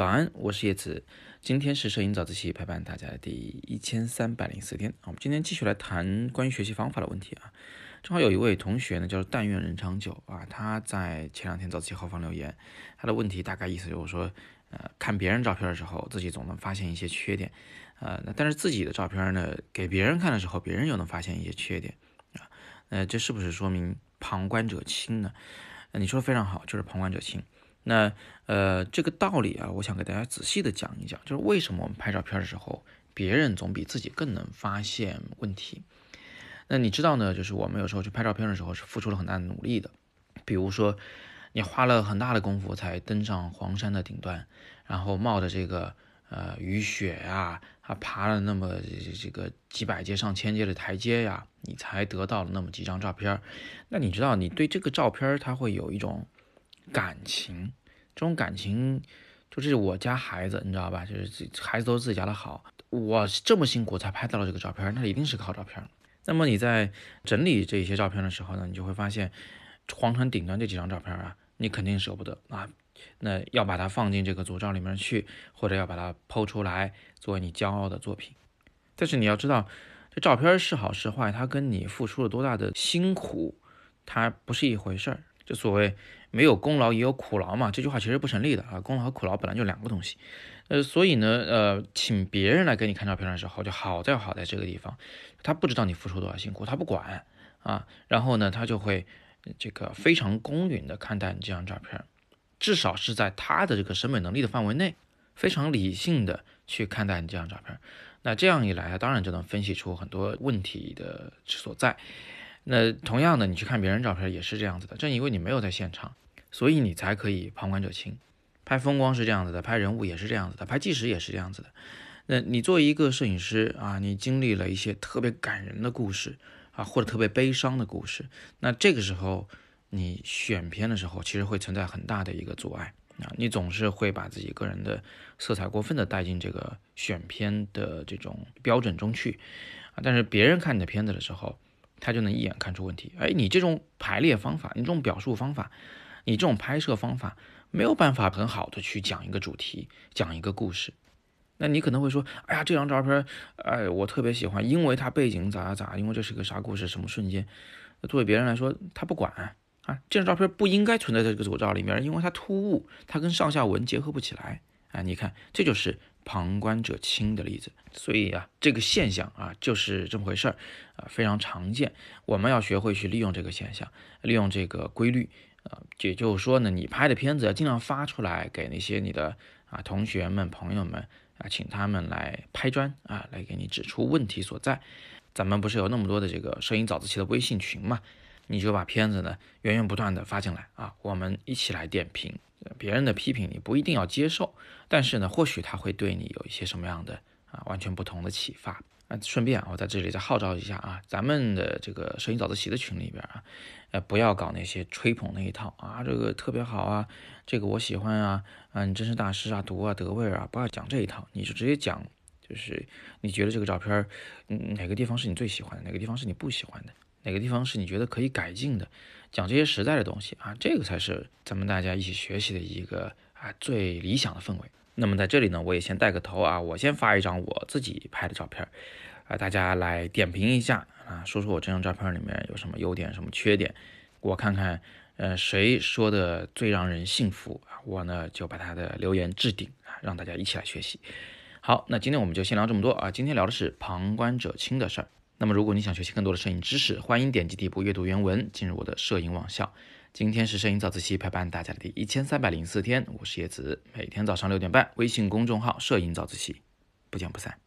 早安，我是叶子。今天是摄影早自习陪伴大家的第一千三百零四天。我们今天继续来谈关于学习方法的问题啊。正好有一位同学呢，叫做但愿人长久啊，他在前两天早自习后方留言，他的问题大概意思就是说，呃，看别人照片的时候，自己总能发现一些缺点，呃，那但是自己的照片呢，给别人看的时候，别人又能发现一些缺点啊，那这是不是说明旁观者清呢？你说的非常好，就是旁观者清。那呃，这个道理啊，我想给大家仔细的讲一讲，就是为什么我们拍照片的时候，别人总比自己更能发现问题。那你知道呢？就是我们有时候去拍照片的时候，是付出了很大的努力的。比如说，你花了很大的功夫才登上黄山的顶端，然后冒着这个呃雨雪呀，啊爬了那么这个几百阶、上千阶的台阶呀，你才得到了那么几张照片。那你知道，你对这个照片它会有一种。感情，这种感情，就是我家孩子，你知道吧？就是孩子都是自己家的好，我这么辛苦才拍到了这个照片，那一定是个好照片。那么你在整理这些照片的时候呢，你就会发现，黄山顶端这几张照片啊，你肯定舍不得啊，那要把它放进这个组照里面去，或者要把它剖出来作为你骄傲的作品。但是你要知道，这照片是好是坏，它跟你付出了多大的辛苦，它不是一回事儿。就所谓没有功劳也有苦劳嘛，这句话其实不成立的啊。功劳和苦劳本来就两个东西，呃，所以呢，呃，请别人来给你看照片的时候，就好在好在这个地方，他不知道你付出多少辛苦，他不管啊，然后呢，他就会这个非常公允的看待你这张照片，至少是在他的这个审美能力的范围内，非常理性的去看待你这张照片。那这样一来，当然就能分析出很多问题的所在。那同样的，你去看别人照片也是这样子的。正因为你没有在现场，所以你才可以旁观者清。拍风光是这样子的，拍人物也是这样子的，拍纪实也是这样子的。那你作为一个摄影师啊，你经历了一些特别感人的故事啊，或者特别悲伤的故事，那这个时候你选片的时候，其实会存在很大的一个阻碍啊。你总是会把自己个人的色彩过分的带进这个选片的这种标准中去啊。但是别人看你的片子的时候，他就能一眼看出问题。哎，你这种排列方法，你这种表述方法，你这种拍摄方法，没有办法很好的去讲一个主题，讲一个故事。那你可能会说，哎呀，这张照片，哎，我特别喜欢，因为它背景咋咋咋，因为这是个啥故事，什么瞬间。作为别人来说，他不管啊，这张照片不应该存在在这个组照里面，因为它突兀，它跟上下文结合不起来。啊，你看，这就是旁观者清的例子。所以啊，这个现象啊，就是这么回事儿啊，非常常见。我们要学会去利用这个现象，利用这个规律啊。也就是说呢，你拍的片子要尽量发出来给那些你的啊同学们、朋友们啊，请他们来拍砖啊，来给你指出问题所在。咱们不是有那么多的这个摄影早自习的微信群嘛？你就把片子呢源源不断的发进来啊，我们一起来点评。别人的批评你不一定要接受，但是呢，或许他会对你有一些什么样的啊完全不同的启发啊。顺便，我在这里再号召一下啊，咱们的这个摄影早自习的群里边啊，呃，不要搞那些吹捧那一套啊，这个特别好啊，这个我喜欢啊，啊，你真是大师啊，读啊得味啊，不要讲这一套，你就直接讲，就是你觉得这个照片，嗯，哪个地方是你最喜欢的，哪个地方是你不喜欢的。哪个地方是你觉得可以改进的？讲这些实在的东西啊，这个才是咱们大家一起学习的一个啊最理想的氛围。那么在这里呢，我也先带个头啊，我先发一张我自己拍的照片，啊，大家来点评一下啊，说说我这张照片里面有什么优点，什么缺点，我看看，呃，谁说的最让人信服啊，我呢就把他的留言置顶啊，让大家一起来学习。好，那今天我们就先聊这么多啊，今天聊的是旁观者清的事儿。那么，如果你想学习更多的摄影知识，欢迎点击底部阅读原文，进入我的摄影网校。今天是摄影早自习陪伴大家的第一千三百零四天，我是叶子，每天早上六点半，微信公众号“摄影早自习”，不见不散。